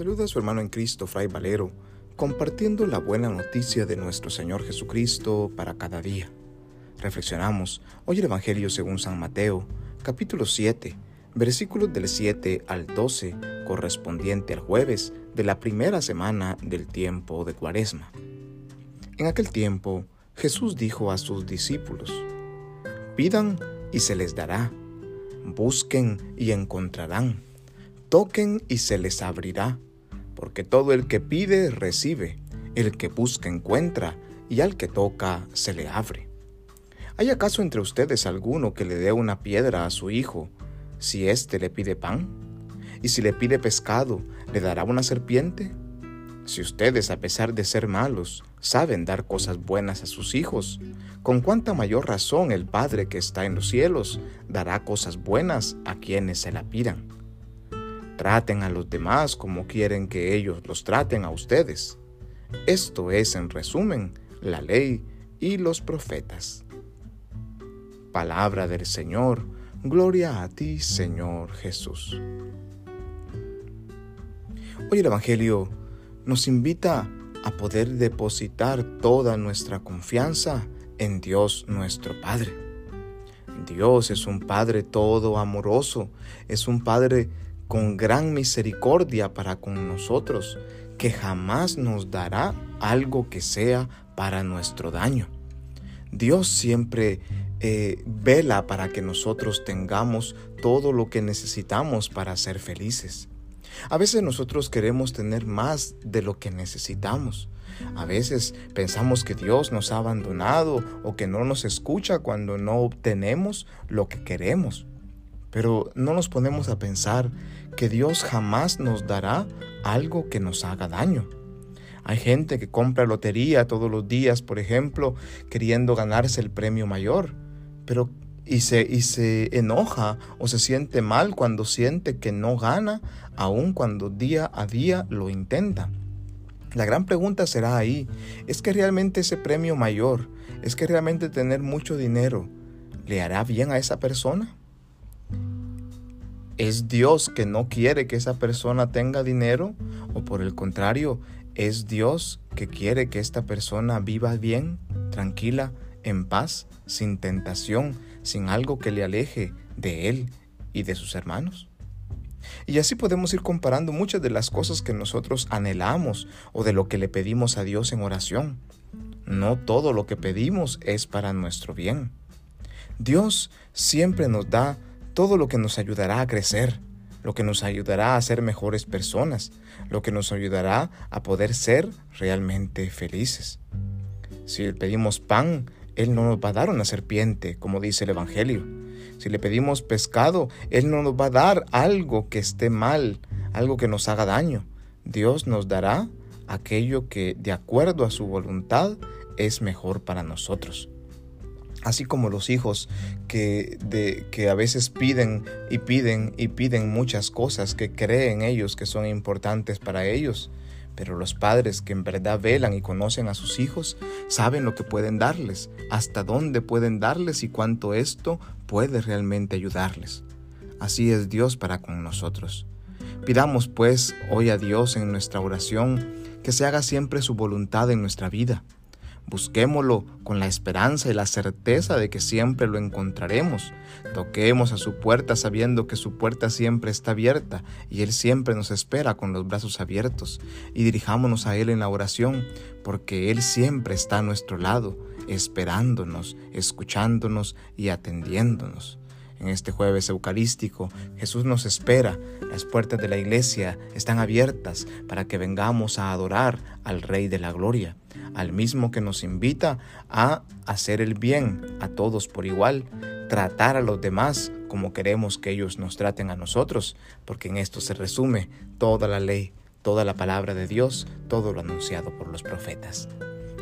saluda a su hermano en Cristo, Fray Valero, compartiendo la buena noticia de nuestro Señor Jesucristo para cada día. Reflexionamos hoy el Evangelio según San Mateo, capítulo 7, versículos del 7 al 12, correspondiente al jueves de la primera semana del tiempo de Cuaresma. En aquel tiempo, Jesús dijo a sus discípulos, Pidan y se les dará, busquen y encontrarán Toquen y se les abrirá, porque todo el que pide recibe, el que busca encuentra, y al que toca se le abre. ¿Hay acaso entre ustedes alguno que le dé una piedra a su hijo si éste le pide pan? ¿Y si le pide pescado, le dará una serpiente? Si ustedes, a pesar de ser malos, saben dar cosas buenas a sus hijos, con cuánta mayor razón el Padre que está en los cielos dará cosas buenas a quienes se la pidan. Traten a los demás como quieren que ellos los traten a ustedes. Esto es, en resumen, la ley y los profetas. Palabra del Señor, gloria a ti, Señor Jesús. Hoy el Evangelio nos invita a poder depositar toda nuestra confianza en Dios nuestro Padre. Dios es un Padre todo amoroso, es un Padre con gran misericordia para con nosotros, que jamás nos dará algo que sea para nuestro daño. Dios siempre eh, vela para que nosotros tengamos todo lo que necesitamos para ser felices. A veces nosotros queremos tener más de lo que necesitamos. A veces pensamos que Dios nos ha abandonado o que no nos escucha cuando no obtenemos lo que queremos. Pero no nos ponemos a pensar que Dios jamás nos dará algo que nos haga daño. Hay gente que compra lotería todos los días, por ejemplo, queriendo ganarse el premio mayor, pero y se, y se enoja o se siente mal cuando siente que no gana, aun cuando día a día lo intenta. La gran pregunta será ahí, ¿es que realmente ese premio mayor, es que realmente tener mucho dinero, le hará bien a esa persona? ¿Es Dios que no quiere que esa persona tenga dinero? ¿O por el contrario, es Dios que quiere que esta persona viva bien, tranquila, en paz, sin tentación, sin algo que le aleje de Él y de sus hermanos? Y así podemos ir comparando muchas de las cosas que nosotros anhelamos o de lo que le pedimos a Dios en oración. No todo lo que pedimos es para nuestro bien. Dios siempre nos da todo lo que nos ayudará a crecer, lo que nos ayudará a ser mejores personas, lo que nos ayudará a poder ser realmente felices. Si le pedimos pan, Él no nos va a dar una serpiente, como dice el Evangelio. Si le pedimos pescado, Él no nos va a dar algo que esté mal, algo que nos haga daño. Dios nos dará aquello que, de acuerdo a su voluntad, es mejor para nosotros así como los hijos que, de, que a veces piden y piden y piden muchas cosas que creen ellos que son importantes para ellos. Pero los padres que en verdad velan y conocen a sus hijos saben lo que pueden darles, hasta dónde pueden darles y cuánto esto puede realmente ayudarles. Así es Dios para con nosotros. Pidamos pues hoy a Dios en nuestra oración que se haga siempre su voluntad en nuestra vida Busquémoslo con la esperanza y la certeza de que siempre lo encontraremos. Toquemos a su puerta sabiendo que su puerta siempre está abierta y Él siempre nos espera con los brazos abiertos. Y dirijámonos a Él en la oración porque Él siempre está a nuestro lado, esperándonos, escuchándonos y atendiéndonos. En este jueves eucarístico, Jesús nos espera. Las puertas de la iglesia están abiertas para que vengamos a adorar al Rey de la Gloria, al mismo que nos invita a hacer el bien a todos por igual, tratar a los demás como queremos que ellos nos traten a nosotros, porque en esto se resume toda la ley, toda la palabra de Dios, todo lo anunciado por los profetas.